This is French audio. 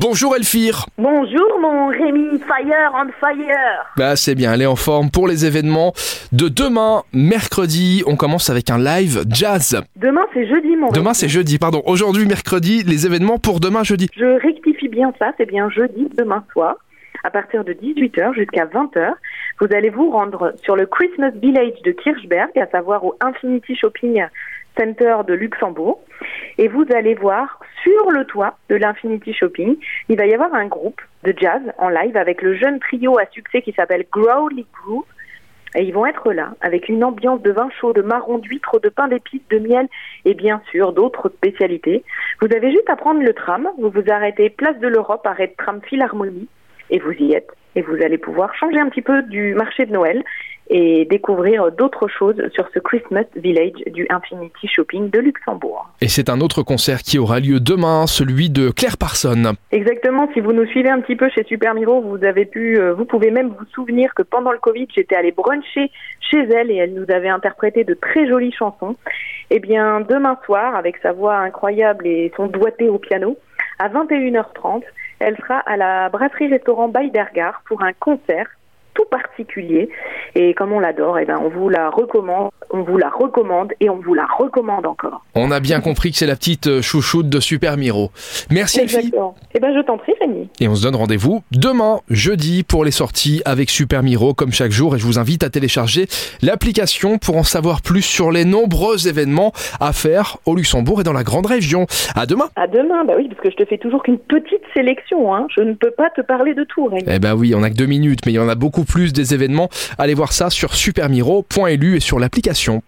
Bonjour Elfire. Bonjour mon Rémi Fire on Fire. Bah c'est bien, elle est en forme pour les événements de demain, mercredi. On commence avec un live jazz. Demain c'est jeudi mon Demain c'est jeudi, pardon. Aujourd'hui mercredi, les événements pour demain jeudi. Je rectifie bien ça, c'est bien jeudi demain soir. À partir de 18h jusqu'à 20h, vous allez vous rendre sur le Christmas Village de Kirchberg, à savoir au Infinity Shopping Center de Luxembourg. Et vous allez voir sur le toit de l'Infinity Shopping, il va y avoir un groupe de jazz en live avec le jeune trio à succès qui s'appelle Growly Groove. Et ils vont être là, avec une ambiance de vin chaud, de marron d'huître, de pain d'épices, de miel et bien sûr d'autres spécialités. Vous avez juste à prendre le tram, vous vous arrêtez place de l'Europe, arrêt de tram Philharmonie, et vous y êtes. Et vous allez pouvoir changer un petit peu du marché de Noël et découvrir d'autres choses sur ce Christmas Village du Infinity Shopping de Luxembourg. Et c'est un autre concert qui aura lieu demain, celui de Claire Parson. Exactement, si vous nous suivez un petit peu chez Super Miro, vous avez pu, euh, vous pouvez même vous souvenir que pendant le Covid, j'étais allée bruncher chez elle et elle nous avait interprété de très jolies chansons. Eh bien, demain soir, avec sa voix incroyable et son doigté au piano, à 21h30, elle sera à la brasserie-restaurant Beidergar pour un concert tout particulier. Et comme on l'adore, eh ben, on vous la recommande, on vous la recommande et on vous la recommande encore. On a bien compris que c'est la petite euh, chouchoute de Super Miro. Merci Elfie. Exactement. Eh ben, je t'en prie, Fanny. Et on se donne rendez-vous demain, jeudi, pour les sorties avec Super Miro, comme chaque jour. Et je vous invite à télécharger l'application pour en savoir plus sur les nombreux événements à faire au Luxembourg et dans la grande région. À demain. À demain, bah oui, parce que je te fais toujours qu'une petite sélection. Hein. Je ne peux pas te parler de tout, Rémi. Eh ben oui, on a que deux minutes, mais il y en a plus des événements. Allez voir ça sur supermiro.lu et sur l'application.